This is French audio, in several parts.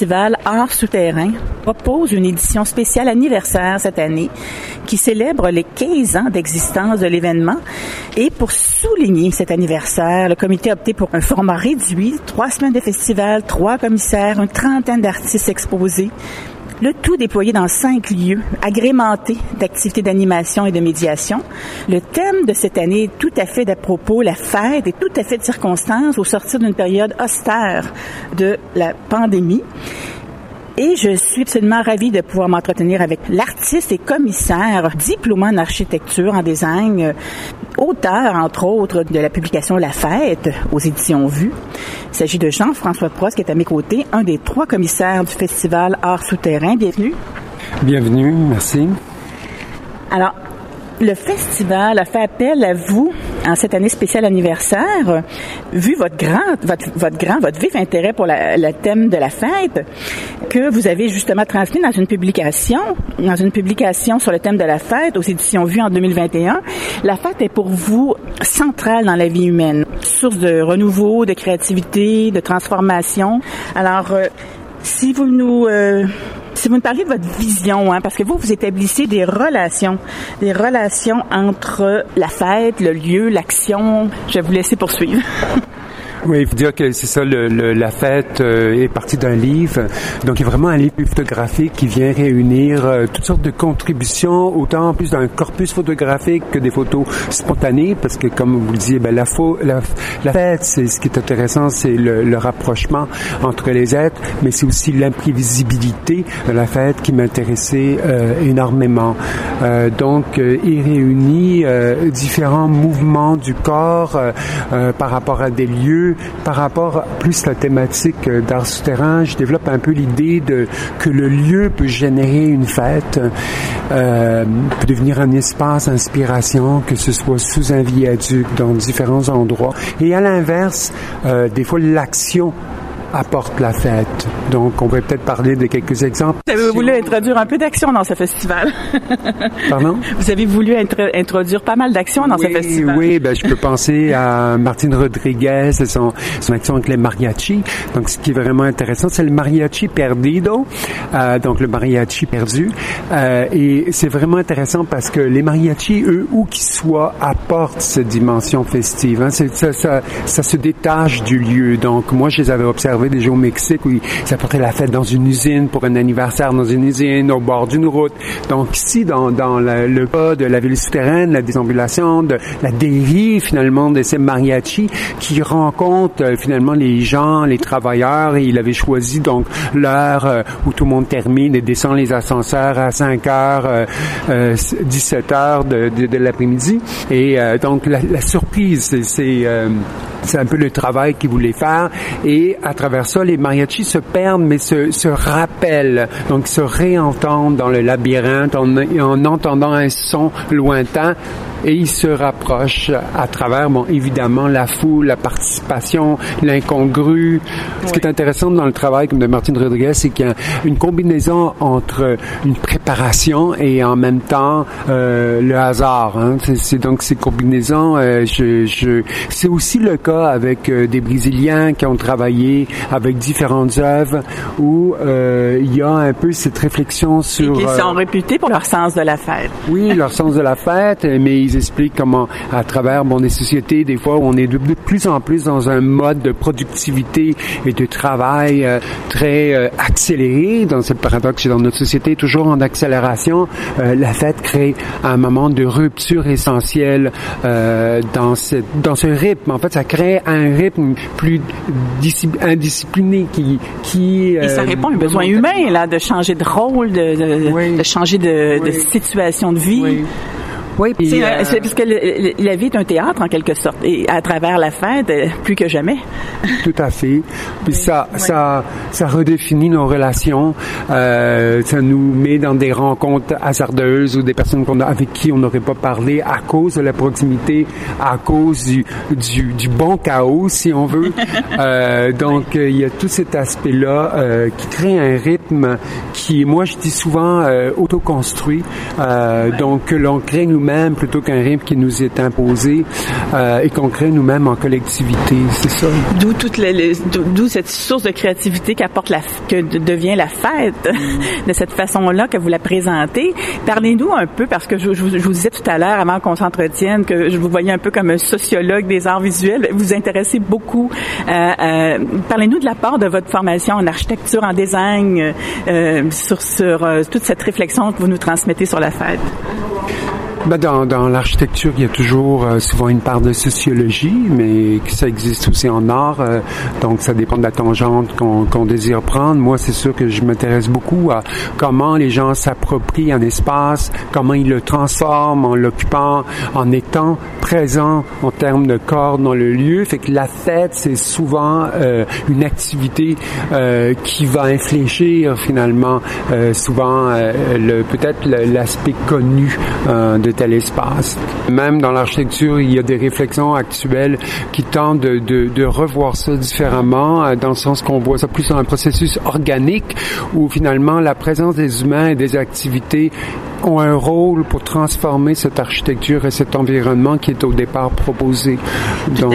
festival Art souterrain propose une édition spéciale anniversaire cette année qui célèbre les 15 ans d'existence de l'événement. Et pour souligner cet anniversaire, le comité a opté pour un format réduit, trois semaines de festival, trois commissaires, une trentaine d'artistes exposés, le tout déployé dans cinq lieux, agrémentés d'activités d'animation et de médiation. Le thème de cette année est tout à fait d'à la fête et tout à fait de circonstance au sortir d'une période austère de la pandémie. Et je suis absolument ravie de pouvoir m'entretenir avec l'artiste et commissaire diplômé en architecture, en design, euh, auteur, entre autres, de la publication La Fête aux éditions Vues. Il s'agit de Jean-François Prost qui est à mes côtés, un des trois commissaires du festival Art Souterrain. Bienvenue. Bienvenue, merci. Alors, le festival a fait appel à vous en cette année spéciale anniversaire, vu votre grand, votre, grand, votre vif intérêt pour le thème de la fête, que vous avez justement transmis dans une publication, dans une publication sur le thème de la fête aux éditions Vues en 2021. La fête est pour vous centrale dans la vie humaine, source de renouveau, de créativité, de transformation. Alors, euh, si vous nous euh, si vous me parlez de votre vision, hein, parce que vous, vous établissez des relations, des relations entre la fête, le lieu, l'action. Je vais vous laisser poursuivre. Oui, il faut dire que c'est ça, le, le, la fête euh, est partie d'un livre. Donc, il y a vraiment un livre photographique qui vient réunir euh, toutes sortes de contributions, autant en plus d'un corpus photographique que des photos spontanées, parce que, comme vous le disiez, ben, la, la, la fête, c'est ce qui est intéressant, c'est le, le, rapprochement entre les êtres, mais c'est aussi l'imprévisibilité de la fête qui m'intéressait euh, énormément. Euh, donc, il réunit différents mouvements du corps par rapport à des lieux par rapport plus la thématique euh, d'art souterrain, je développe un peu l'idée de que le lieu peut générer une fête, euh, peut devenir un espace d'inspiration, que ce soit sous un viaduc, dans différents endroits. Et à l'inverse, euh, des fois l'action apporte la fête. Donc, on va peut-être parler de quelques exemples. Vous avez voulu introduire un peu d'action dans ce festival. Pardon? Vous avez voulu introduire pas mal d'action dans oui, ce festival. Oui, ben, je peux penser à Martine Rodriguez et son, son action avec les mariachi. Donc, ce qui est vraiment intéressant, c'est le mariachi perdido, euh, donc le mariachi perdu. Euh, et c'est vraiment intéressant parce que les mariachi, eux, où qu'ils soient, apportent cette dimension festive. Hein. Ça, ça, ça se détache du lieu. Donc, moi, je les avais observés déjà au Mexique où ça portait la fête dans une usine pour un anniversaire dans une usine au bord d'une route. Donc ici, dans, dans le, le cas de la souterraine, la désambulation, de la dérive finalement de ces mariachis qui rencontrent euh, finalement les gens, les travailleurs et il avait choisi donc l'heure euh, où tout le monde termine et descend les ascenseurs à 5 heures, euh, 17 heures de, de, de l'après-midi. Et euh, donc la, la surprise, c'est c'est un peu le travail qu'il voulait faire et à travers ça, les mariachis se perdent mais se, se rappellent, donc se réentendent dans le labyrinthe en, en entendant un son lointain et ils se rapprochent à travers, bon, évidemment, la foule, la participation, l'incongru. Oui. Ce qui est intéressant dans le travail comme de Martine Rodriguez, c'est qu'il y a une combinaison entre une préparation et en même temps euh, le hasard. Hein. C'est donc ces combinaisons. Euh, je, je, c'est aussi le cas avec euh, des Brésiliens qui ont travaillé avec différentes œuvres où euh, il y a un peu cette réflexion sur. Et qui sont réputés pour leur sens de la fête. Oui, leur sens de la fête, mais ils expliquent comment, à travers bon, des sociétés, des fois, on est de, de plus en plus dans un mode de productivité et de travail euh, très euh, accéléré. Dans ce paradoxe, dans notre société, toujours en accélération, euh, la fête crée un moment de rupture essentielle euh, dans, ce, dans ce rythme. En fait, ça crée un rythme plus indiscipliné qui... qui et ça répond à un besoin humain, là, de changer de rôle, de, de, oui. de changer de, oui. de, situation de vie. Oui. Oui, c'est euh... parce que le, la vie est un théâtre en quelque sorte, et à travers la fête, plus que jamais. Tout à fait. Puis ça, oui. ça, ça redéfinit nos relations. Euh, ça nous met dans des rencontres hasardeuses ou des personnes qu'on a, avec qui on n'aurait pas parlé à cause de la proximité, à cause du, du, du bon chaos, si on veut. euh, donc, il y a tout cet aspect-là euh, qui crée un rythme qui, moi, je dis souvent, euh, autoconstruit. Euh, donc, l'on crée nous nous-mêmes plutôt qu'un rythme qui nous est imposé euh, et qu'on crée nous-mêmes en collectivité. C'est ça? D'où toute les, d'où cette source de créativité qu'apporte la que devient la fête de cette façon-là que vous la présentez. Parlez-nous un peu parce que je, je, vous disais tout à l'heure avant qu'on s'entretienne que je vous voyais un peu comme un sociologue des arts visuels. Vous vous intéressez beaucoup. Euh, euh, parlez-nous de la part de votre formation en architecture, en design, sur, sur toute cette réflexion que vous nous transmettez sur la fête. Ben dans, dans l'architecture, il y a toujours euh, souvent une part de sociologie, mais ça existe aussi en art. Euh, donc, ça dépend de la tangente qu'on désire prendre. Moi, c'est sûr que je m'intéresse beaucoup à comment les gens s'approprient un espace, comment ils le transforment en l'occupant, en étant présent en termes de corps dans le lieu. Fait que la fête, c'est souvent euh, une activité qui va infléchir finalement souvent le peut-être l'aspect connu de tel espace. Même dans l'architecture, il y a des réflexions actuelles qui tentent de, de, revoir ça différemment, euh, dans le sens qu'on voit ça plus dans un processus organique où finalement la présence des humains et des activités ont un rôle pour transformer cette architecture et cet environnement qui est au départ proposé. Donc,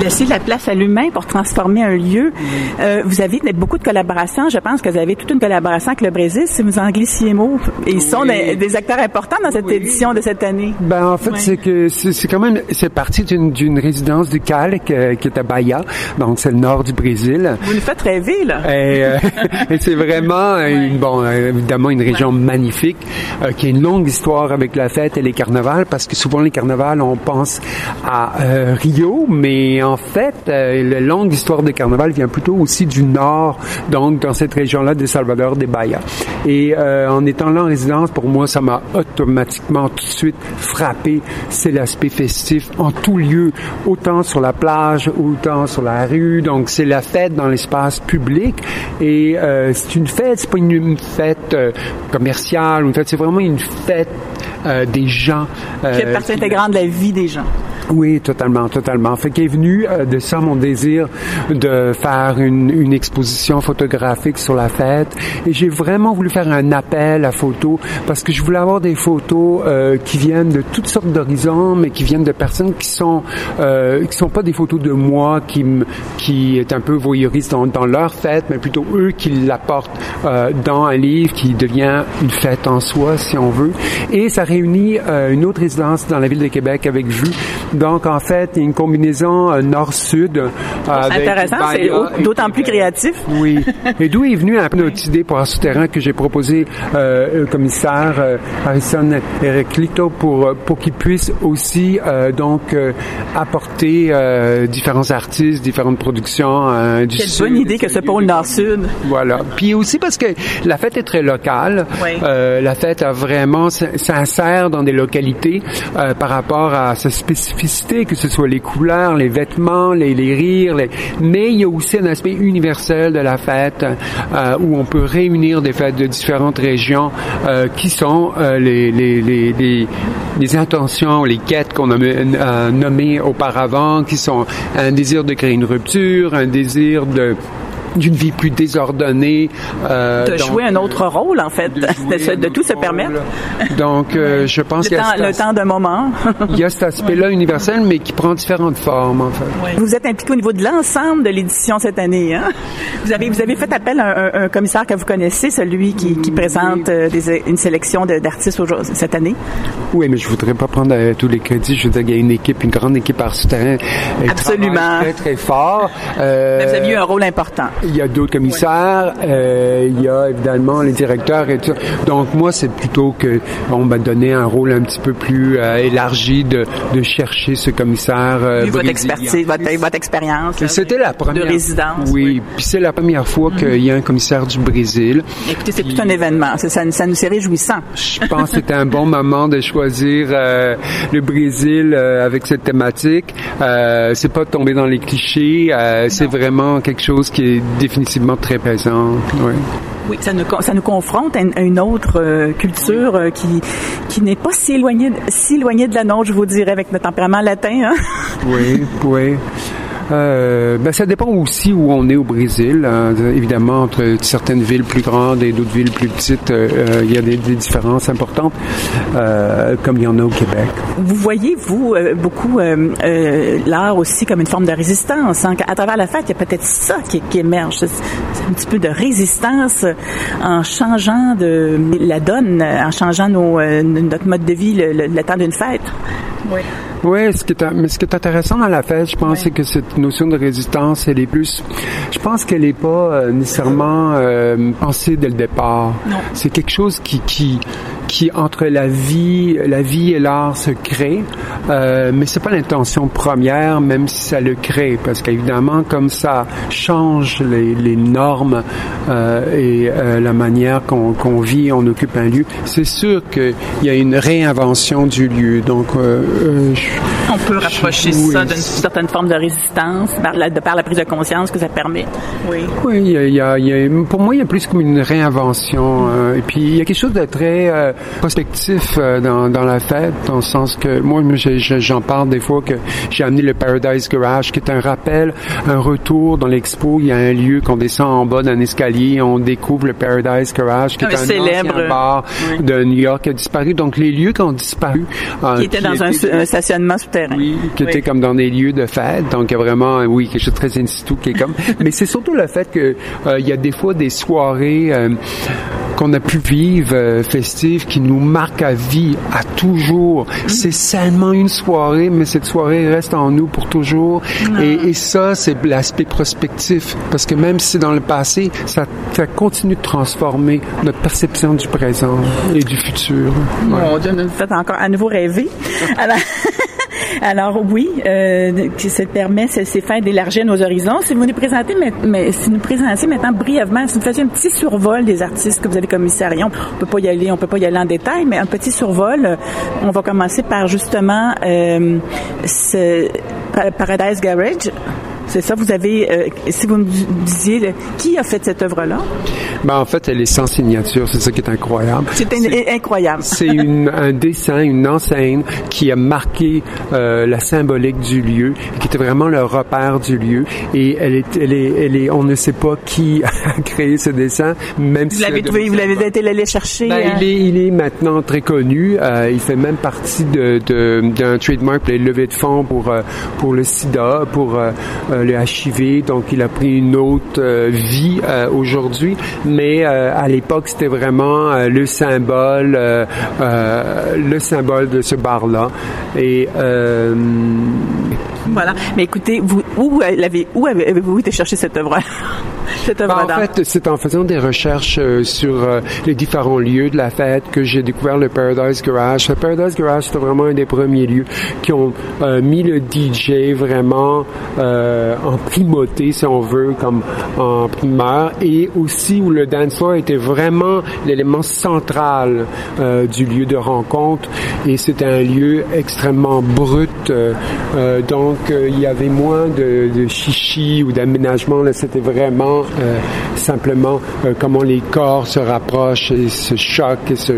laisser la place à l'humain pour transformer un lieu. Euh, vous avez beaucoup de collaborations. Je pense que vous avez toute une collaboration avec le Brésil, si vous en glissiez mot. Ils sont des, acteurs importants dans cette édition de cette année. Ben en fait, c'est que c'est quand même c'est parti d'une résidence du Calque euh, qui est à Bahia, donc c'est le nord du Brésil. Vous nous faites rêver là. Et, euh, et c'est vraiment une, bon évidemment une région magnifique. Euh, qui a une longue histoire avec la fête et les carnavals, parce que souvent les carnavals, on pense à euh, Rio, mais en fait, euh, la longue histoire des carnavals vient plutôt aussi du nord, donc dans cette région-là de Salvador de Bahia. Et en étant là en résidence, pour moi, ça m'a automatiquement tout de suite frappé. C'est l'aspect festif en tout lieu, autant sur la plage, autant sur la rue. Donc c'est la fête dans l'espace public et c'est une fête, c'est pas une, fête commerciale, une fête, c'est vraiment une fête euh, des gens. Euh, qui est partie intégrante de la vie des gens. Oui, totalement, totalement. Fait qu'est venu euh, de ça mon désir de faire une, exposition photographique sur la fête. Et j'ai vraiment voulu faire un appel à photos parce que je voulais avoir des photos euh, qui viennent de toutes sortes d'horizons, mais qui viennent de personnes qui sont euh, qui sont pas des photos de moi qui qui est un peu voyeuriste dans, dans leur fête, mais plutôt eux qui l'apportent euh, dans un livre qui devient une fête en soi, si on veut. Et ça réunit une autre résidence dans la ville de Québec avec vue donc, en fait, il y a une combinaison euh, nord-sud. Euh, c'est intéressant, c'est d'autant plus créatif. Oui. Et d'où est venue un peu notre idée pour un souterrain que j'ai proposé euh, au commissaire euh, Harrison Heraclito pour, pour qu'il puisse aussi donc apporter différents artistes, différentes productions du Quelle bonne idée que ce pôle nord-sud. Voilà. Puis aussi parce que la fête est très locale. Oui. la fête a vraiment s'insère dans des localités par rapport à sa spécificité que ce soit les couleurs, les vêtements, les, rires, mais il y a aussi un aspect universel de la fête euh, où on peut réunir des fêtes de différentes régions euh, qui sont euh, les, intentions, les quêtes qu'on a nommées auparavant, qui sont un désir de créer une rupture, un désir de d'une vie plus désordonnée. Euh, de jouer un autre rôle, en fait, de, de, tout se permettre. Donc, euh, je pense qu'il y a le temps d'un moment. il y a cet aspect-là universel, mais qui prend différentes formes, en fait. Vous êtes impliqué au niveau de l'ensemble de l'édition cette année. Hein? Vous avez vous avez fait appel à un, un, commissaire que vous connaissez, celui qui, qui présente euh, des, une sélection d'artistes cette année? Oui, mais je voudrais pas prendre euh, tous les crédits. Je veux dire, il y a une équipe, une grande équipe à souterrain. Absolument. Très très fort. mais vous avez eu un rôle important. Il y a d'autres commissaires, euh, il y a évidemment les directeurs et tout. Donc moi, c'est plutôt que on m'a donné un rôle un petit peu plus euh, élargi de, de chercher ce commissaire euh, Votre expertise, votre, votre expérience. C'était la première. De résidence. Oui, puis c'est la première fois mm-hmm. qu'il y a un commissaire du Brésil. Écoutez, c'est tout un événement. Ça, ça, ça nous est réjouissant. Je pense que c'était un bon moment de choisir euh, le Brésil euh, avec cette thématique. Euh, c'est pas tomber dans les clichés. c'est vraiment quelque chose qui est définitivement très présent. Oui. Oui, ça nous, ça nous confronte à une, autre euh, culture euh, qui, qui n'est pas si éloignée, si éloignée de la nôtre, je vous dirais, avec notre tempérament latin. Hein? Oui, oui. Euh, ben, ça dépend aussi où on est au Brésil. Hein. Évidemment, entre certaines villes plus grandes et d'autres villes plus petites, euh, euh, il y a des, des différences importantes, euh, comme il y en a au Québec. Vous voyez, vous, euh, beaucoup euh, l'art aussi comme une forme de résistance. Hein? À travers la fête, il y a peut-être ça qui, qui émerge. C'est un petit peu de résistance en changeant de la donne, en changeant nos, notre mode de vie le, le, le temps d'une fête. Oui. Oui, ce qui est, mais ce qui est intéressant dans la fête, je pense, c'est que cette notion de résistance, elle est plus, je pense qu'elle n'est pas euh, nécessairement euh, pensée dès le départ. C'est quelque chose qui, qui, qui entre la vie, la vie et l'art se crée, euh, mais c'est pas l'intention première, même si ça le crée, parce qu'évidemment, comme ça change les, les normes euh, et euh, la manière qu'on qu'on vit, on occupe un lieu, c'est sûr qu'il y a une réinvention du lieu. Donc, euh, euh, je, on peut rapprocher ça d'une certaine forme de résistance par la, de par la prise de conscience que ça permet. Oui. Oui, il y a, il y a, il y a, pour moi, il y a plus comme une réinvention. Euh, et puis, il y a quelque chose de très euh, prospectif euh, dans, dans la fête, dans le sens que moi, j'en parle des fois que j'ai amené le Paradise Garage, qui est un rappel, un retour dans l'expo. Il y a un lieu qu'on descend en bas d'un escalier, on découvre le Paradise Garage, qui est un célèbre ancien bar oui. de New York qui a disparu. Donc, les lieux qui ont disparu. qui étaient dans un, un, stationnement souterrain. Oui, qui était comme dans des lieux de fête. Donc, il y a vraiment, oui, quelque chose de très in situ qui est comme. Mais c'est surtout le fait que euh, il y a des fois des soirées euh, qu'on a pu vivre euh, festives qui nous marquent à vie, à toujours. C'est seulement une soirée, mais cette soirée reste en nous pour toujours. Et, et, ça, c'est l'aspect prospectif. Parce que même si dans le passé, ça, ça, continue de transformer notre perception du présent et du futur. Ouais. Mon Dieu, nous faites encore à nouveau rêver. Alors, Alors oui, euh, ça permet ces fêtes d'élargir nos horizons. Si vous nous présentez, mais, si nous présentez maintenant brièvement, si vous faisiez un petit survol des artistes que vous avez commissariés, on peut pas y aller, on peut pas y aller en détail, mais un petit survol. On va commencer par justement euh, ce Paradise Garage. C'est ça, vous avez, euh, si vous me disiez, qui a fait cette œuvre-là? Ben, en fait, elle est sans signature, c'est ça qui est incroyable. C'est incroyable. C'est un dessin, une enseigne qui a marqué euh, la symbolique du lieu, qui était vraiment le repère du lieu. Et elle est, elle est, elle est, on ne sait pas qui a créé ce dessin, même vous si... l'avez trouvé, vous l'avez été allé chercher? Ben, hein? il, est, il est maintenant très connu. Euh, il fait même partie d'un de, de, trademark pour les levées de fonds pour, euh, pour le sida, pour euh, le HIV, donc il a pris une autre euh, vie euh, aujourd'hui, mais euh, à l'époque c'était vraiment le symbole, le symbole de ce bar-là. Et voilà. Mais écoutez, vous, où avez-vous été chercher cette œuvre ben, En fait, c'est en faisant des recherches euh, sur euh, les différents lieux de la fête que j'ai découvert le Paradise Garage. Le Paradise Garage, c'était vraiment un des premiers lieux qui ont euh, mis le DJ vraiment en primauté, si on veut, comme en primeur, et aussi où le dance floor était vraiment l'élément central du lieu de rencontre. Et c'était un lieu extrêmement brut, donc il y avait moins de, de chichi ou d'aménagement. Là, c'était vraiment euh, simplement euh, comment les corps se rapprochent et se choquent. Et se...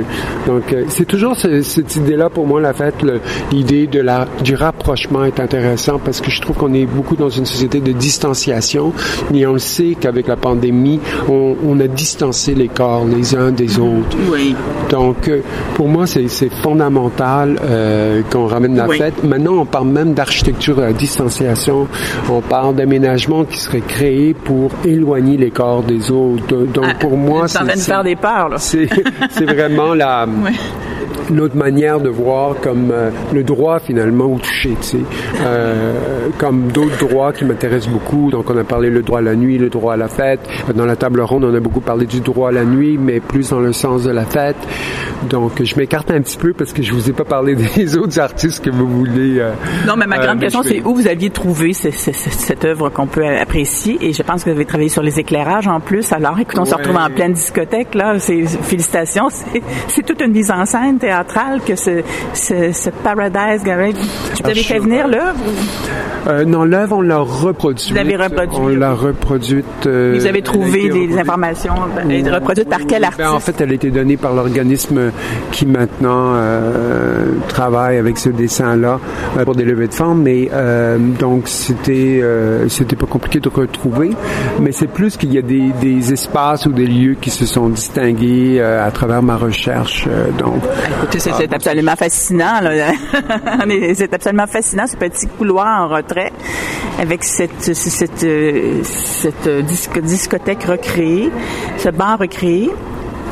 Donc, euh, c'est toujours ce, cette idée-là pour moi, la fête, l'idée de la du rapprochement est intéressant parce que je trouve qu'on est beaucoup dans une société de distanciation et on le sait qu'avec la pandémie, on, on, a distancé les corps les uns des autres. Oui. Donc, pour moi, c'est fondamental qu'on ramène la oui. fête. Maintenant, on parle même d'architecture à distanciation. On parle d'aménagement qui serait créé pour éloigner les corps des autres. Donc ah, pour moi, c'est de faire des peurs là. C'est c'est vraiment la ouais. notre manière de voir comme euh, le droit finalement au toucher, tu sais, euh, comme d'autres droits qui m'intéressent beaucoup. Donc on a parlé le droit à la nuit, le droit à la fête. Dans la table ronde, on a beaucoup parlé du droit à la nuit, mais plus dans le sens de la fête. Donc je m'écarte un petit peu parce que je vous ai pas parlé des autres artistes que vous voulez. Euh, non, mais ma grande question c'est où vous aviez trouvé ce, ce, cette œuvre qu'on peut apprécier? Et je pense que vous avez travaillé sur les éclairages en plus. Alors écoute, on ouais. se retrouve en pleine discothèque là. C'est félicitations, c'est toute une mise en scène que ce, ce, ce Paradise Garage. Vous avez fait venir l'œuvre? Euh, non, l'œuvre, on l'a reproduite. Vous l'avez reproduite. On l'a reproduite. Euh, vous avez trouvé des, informations ben, reproduites par quel artiste? Ben, en fait, elle a été donnée par l'organisme qui maintenant euh, travaille avec ce dessin-là euh, pour des levées de fonds. Mais euh, donc, c'était c'était pas compliqué de retrouver. Mais c'est plus qu'il y a des, des, espaces ou des lieux qui se sont distingués à travers ma recherche. donc, écoutez, c'est ah, absolument fascinant. c'est absolument fascinant ce petit couloir en retrait avec cette, cette, cette, discothèque recréée, ce bar recréé.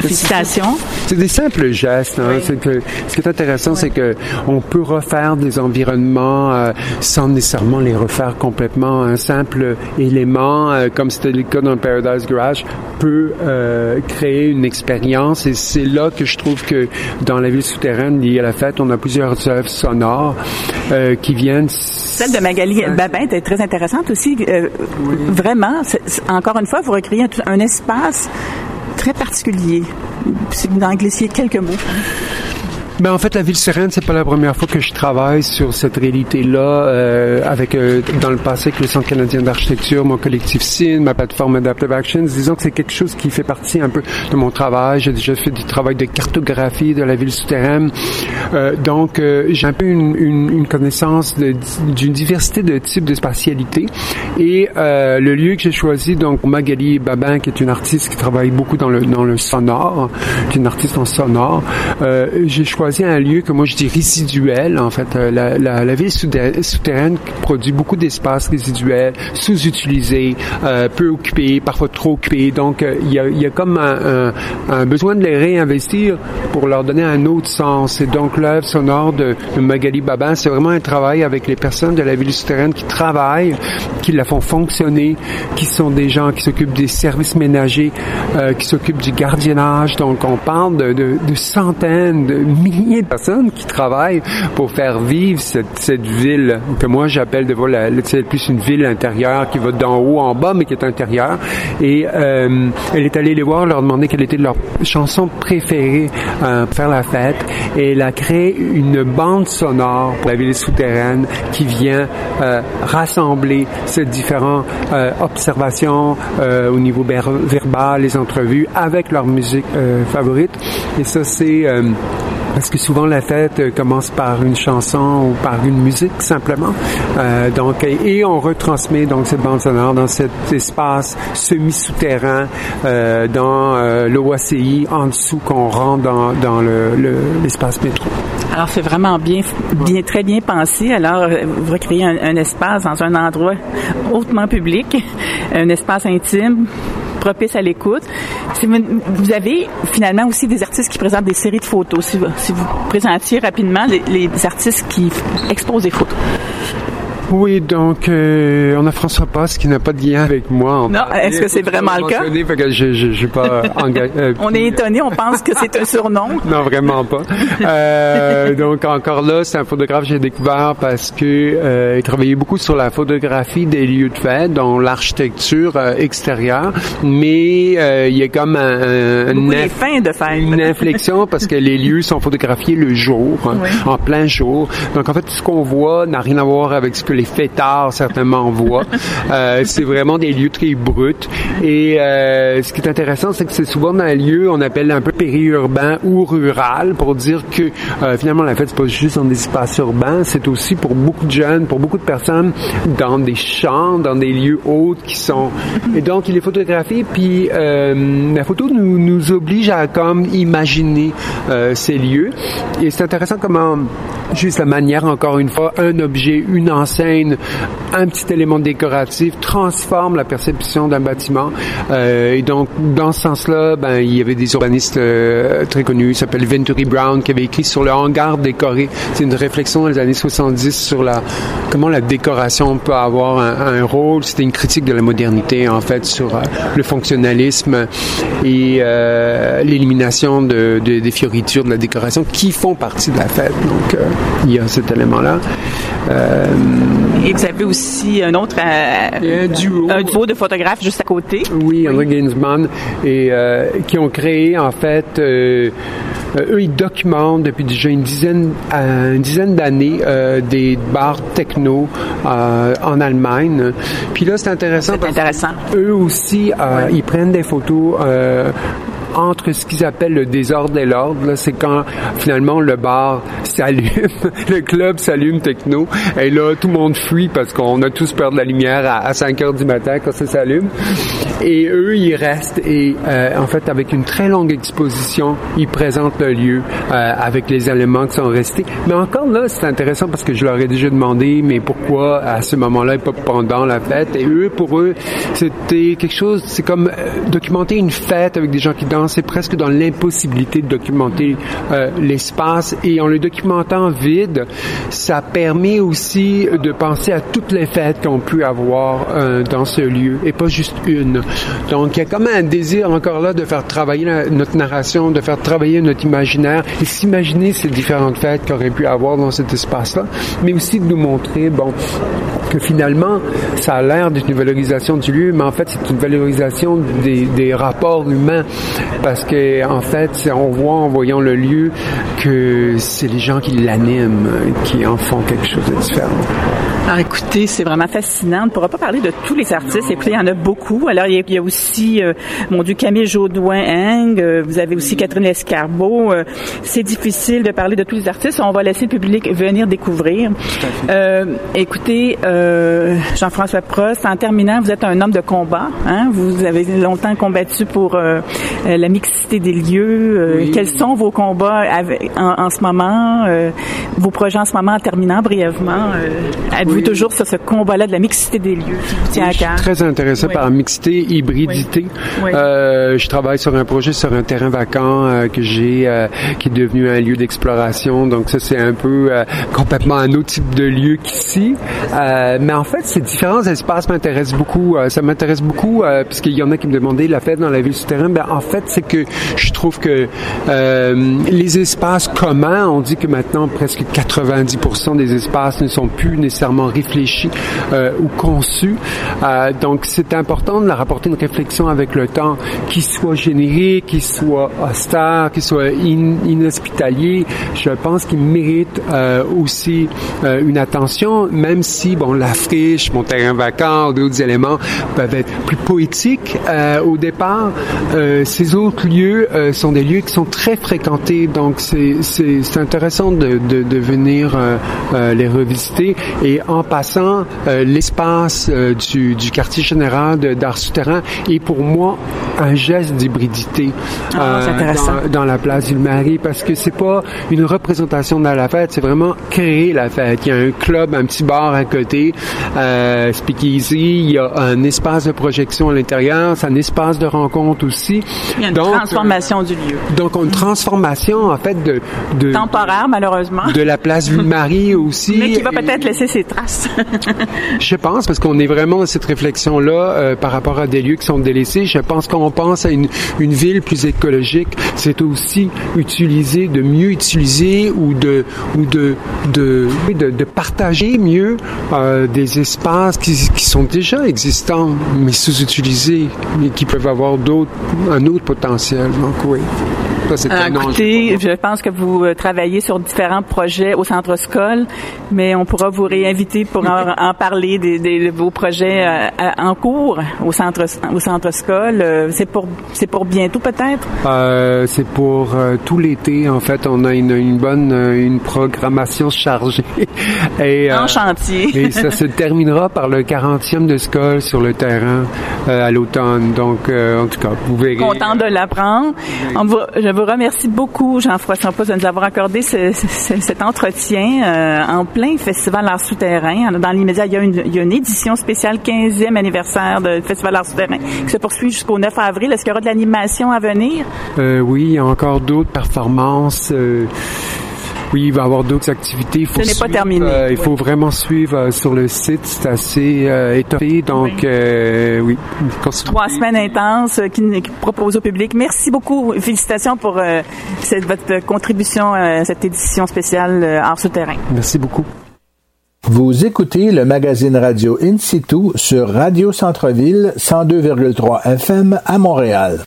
Félicitations. C'est des simples gestes. Hein. Que, ce qui est intéressant, c'est que on peut refaire des environnements euh, sans nécessairement les refaire complètement. Un simple élément, euh, comme c'était le cas dans Paradise Garage, peut euh, créer une expérience. Et c'est là que je trouve que dans la ville souterraine liée à la fête, on a plusieurs œuvres sonores qui viennent. Celle de Magali Babin était très intéressante aussi. Vraiment, encore une fois, vous recréez un espace très particulier. Si vous en glaissiez quelques mots. Ben, en fait, la ville sereine, c'est pas la première fois que je travaille sur cette réalité-là, euh, avec euh, dans le passé avec le Centre canadien d'architecture, mon collectif SIN, ma plateforme Adaptive Actions. Disons que c'est quelque chose qui fait partie un peu de mon travail. J'ai déjà fait du travail de cartographie de la ville souterraine. Euh, donc, euh, j'ai un peu une, une, une connaissance d'une diversité de types de spatialité. Et euh, le lieu que j'ai choisi, donc Magali Babin, qui est une artiste qui travaille beaucoup dans le dans le sonore, qui est une artiste en sonore, j'ai choisi un lieu que moi je dis résiduel. En fait, euh, la, ville souterraine produit beaucoup d'espaces résiduels, sous-utilisés, euh, peu occupés, parfois trop occupés. Donc, euh, il y, a, comme un, besoin de les réinvestir pour leur donner un autre sens. Et donc, l'œuvre sonore de, Magali Babin, c'est vraiment un travail avec les personnes de la ville souterraine qui travaillent, qui la font fonctionner, qui sont des gens qui s'occupent des services ménagers, qui s'occupent du gardiennage. Donc, on parle de, de centaines, de milliers milliers de personnes qui travaillent pour faire vivre cette, cette ville que moi j'appelle de la, c'est plus une ville intérieure qui va d'en haut en bas mais qui est intérieure. Et euh, elle est allée les voir, leur demander quelle était leur chanson préférée euh, pour faire la fête. Et elle a créé une bande sonore pour la ville souterraine qui vient euh, rassembler ces différentes euh, observations euh, au niveau verbal, les entrevues avec leur musique euh, favorite. Et ça c'est parce que souvent la fête euh, commence par une chanson ou par une musique simplement. Euh, donc et on retransmet donc cette bande sonore dans cet espace semi-souterrain euh, dans euh, l'OACI en dessous qu'on rentre dans, dans l'espace le, métro. Alors c'est vraiment bien, bien, très bien pensé. Alors vous recréez un, un espace dans un endroit hautement public, un espace intime propice à l'écoute. Vous avez finalement aussi des artistes qui présentent des séries de photos. Si vous, présentiez rapidement les, les artistes qui exposent des photos. Oui, donc euh, on a François Passe qui n'a pas de lien avec moi. Non, est-ce que c'est vraiment le cas? Que je, je, je pas euh, on est étonné, on pense que c'est un surnom. non, vraiment pas. Euh, donc encore là, c'est un photographe que j'ai découvert parce que euh, il travaillait beaucoup sur la photographie des lieux de fête, dont l'architecture euh, extérieure, mais il y a comme un, un une, de fête. une inflexion parce que les lieux sont photographiés le jour, en plein jour. Donc en fait, ce qu'on voit n'a rien à voir avec ce que les les fêtards certainement voient. euh, c'est vraiment des lieux très bruts. Et euh, ce qui est intéressant, c'est que c'est souvent un lieu on appelle un peu périurbain ou rural pour dire que euh, finalement la fête c'est pas juste dans des espaces urbains, c'est aussi pour beaucoup de jeunes, pour beaucoup de personnes dans des champs, dans des lieux hauts qui sont. Et donc il est photographié, puis euh, la photo nous, nous oblige à comme imaginer euh, ces lieux. Et c'est intéressant comment juste la manière, encore une fois, un objet, une enseigne, un petit élément décoratif transforme la perception d'un bâtiment. Euh, et donc, dans ce sens-là, ben, il y avait des urbanistes euh, très connus, il s'appelle Venturi Brown, qui avait écrit sur le hangar décoré. C'est une réflexion les années 70 sur la comment la décoration peut avoir un, rôle. C'était une critique de la modernité, en fait, sur euh, le fonctionnalisme et l'élimination de, de, des fioritures de la décoration qui font partie de la fête. Donc, il y a cet élément-là. Euh, Et vous avez aussi un autre un duo. un duo de photographes juste à côté. Oui, André Ginsman et qui ont créé en fait eux ils documentent depuis déjà une dizaine une dizaine d'années des bars techno en Allemagne. Puis là c'est intéressant. C'est intéressant. Eux aussi ils prennent des photos entre ce qu'ils appellent le désordre et l'ordre. C'est quand finalement le bar s'allume, le club s'allume techno, et là tout le monde fuit parce qu'on a tous peur de la lumière à, 5 heures du matin quand ça s'allume. Et eux, ils restent et euh, en fait avec une très longue exposition, ils présentent le lieu euh, avec les éléments qui sont restés. Mais encore là, c'est intéressant parce que je leur ai déjà demandé, mais pourquoi à ce moment-là et pas pendant la fête? Et eux, pour eux, c'était quelque chose, c'est comme euh, documenter une fête avec des gens qui dansent c'est presque dans l'impossibilité de documenter euh, l'espace et en le documentant vide, ça permet aussi de penser à toutes les fêtes qu'on peut avoir euh, dans ce lieu et pas juste une. Donc il y a comme un désir encore là de faire travailler notre narration, de faire travailler notre imaginaire et s'imaginer ces différentes fêtes qu'on aurait pu avoir dans cet espace-là, mais aussi de nous montrer, bon, que finalement, ça a l'air d'être une valorisation du lieu, mais en fait, c'est une valorisation des, des rapports humains parce que en fait, on voit en voyant le lieu que c'est les gens qui l'animent qui en font quelque chose de différent. Alors écoutez, c'est vraiment fascinant. On ne pourra pas parler de tous les artistes. Et puis il y en a beaucoup. Alors il y a, aussi, euh, mon Dieu, Camille Jaudoin-Heng. Euh, vous avez aussi Catherine Escarbeau. Euh, c'est difficile de parler de tous les artistes. On va laisser le public venir découvrir. écoutez, Jean-François Prost, en terminant, vous êtes un homme de combat. Hein? Vous avez longtemps combattu pour la mixité des lieux. Quels sont vos combats en, ce moment, vos projets en ce moment, en terminant brièvement? Vous toujours sur ce combat-là de la mixité des lieux qui à cœur? Je suis très intéressé par la mixité, hybridité. Euh, je travaille sur un projet sur un terrain vacant euh, que j'ai, euh, qui est devenu un lieu d'exploration. Donc ça, c'est un peu euh, complètement un autre type de lieu qu'ici. mais en fait, ces différents espaces m'intéressent beaucoup. ça m'intéresse beaucoup puisqu'il y en a qui me demandaient la fête dans la ville souterraine. Ben, en fait, c'est que je trouve que les espaces communs, on dit que maintenant presque 90% des espaces ne sont plus nécessairement réfléchi euh, ou conçu. Euh, donc, c'est important de la rapporter une réflexion avec le temps qui soit générique, qui soit austère, qui soit inhospitalier. Je pense qu'il mérite euh, aussi une attention, même si, bon, la friche, mon terrain vacant, d'autres éléments peuvent être plus poétiques au départ. ces autres lieux sont des lieux qui sont très fréquentés, donc c'est intéressant de, de, de venir les revisiter. Et en passant, euh, l'espace euh, du, du, quartier général d'art souterrain est pour moi un geste d'hybridité ah, euh, dans, dans, la place du Marie parce que c'est pas une représentation de la fête, c'est vraiment créer la fête. Il y a un club, un petit bar à côté, euh, Speakeasy, il y a un espace de projection à l'intérieur, c'est un espace de rencontre aussi. Il y a une transformation du lieu. Donc une transformation en fait de, de temporaire malheureusement de la place du Marie aussi. Mais qui va peut-être laisser ses traces. je pense, parce qu'on est vraiment dans cette réflexion-là euh, par rapport à des lieux qui sont délaissés. Je pense qu'on pense à une, ville plus écologique. C'est aussi utiliser, de mieux utiliser ou de ou de de, de, partager mieux euh, des espaces qui, qui sont déjà existants, mais sous-utilisés, mais qui peuvent avoir un autre potentiel. Donc oui. Ça, écoutez, je pense que vous euh, travaillez sur différents projets au Centre Scol, mais on pourra vous réinviter pour en, parler des, des, de vos projets euh, en cours au Centre au Centre Scol. Euh, c'est pour c'est pour bientôt peut-être? Euh, c'est pour tout l'été en fait. On a une, une bonne une programmation chargée. et, en chantier. et ça se terminera par le 40e de Scol sur le terrain à l'automne. Donc en tout cas, vous verrez. Content de l'apprendre. Je vous remercie beaucoup, Jean-François Pousse, de nous avoir accordé ce, cet entretien euh, en plein Festival Art Souterrain. Dans l'immédiat, il, y a une, édition spéciale 15e anniversaire du Festival Art Souterrain qui se poursuit jusqu'au 9 avril. Est-ce qu'il y aura de l'animation à venir? Euh, oui, il y a encore d'autres performances. Euh, oui, il va y avoir d'autres activités. Il faut Ce n'est pas terminé. Euh, il faut vraiment suivre euh, sur le site. C'est assez euh, étoffé. Donc, oui. Euh, oui. Trois semaines intenses qui, qui proposent au public. Merci beaucoup. Félicitations pour cette, votre contribution à cette édition spéciale Art souterrain. Merci beaucoup. Vous écoutez le magazine radio In situ sur Radio Centre-Ville 102,3 FM à Montréal.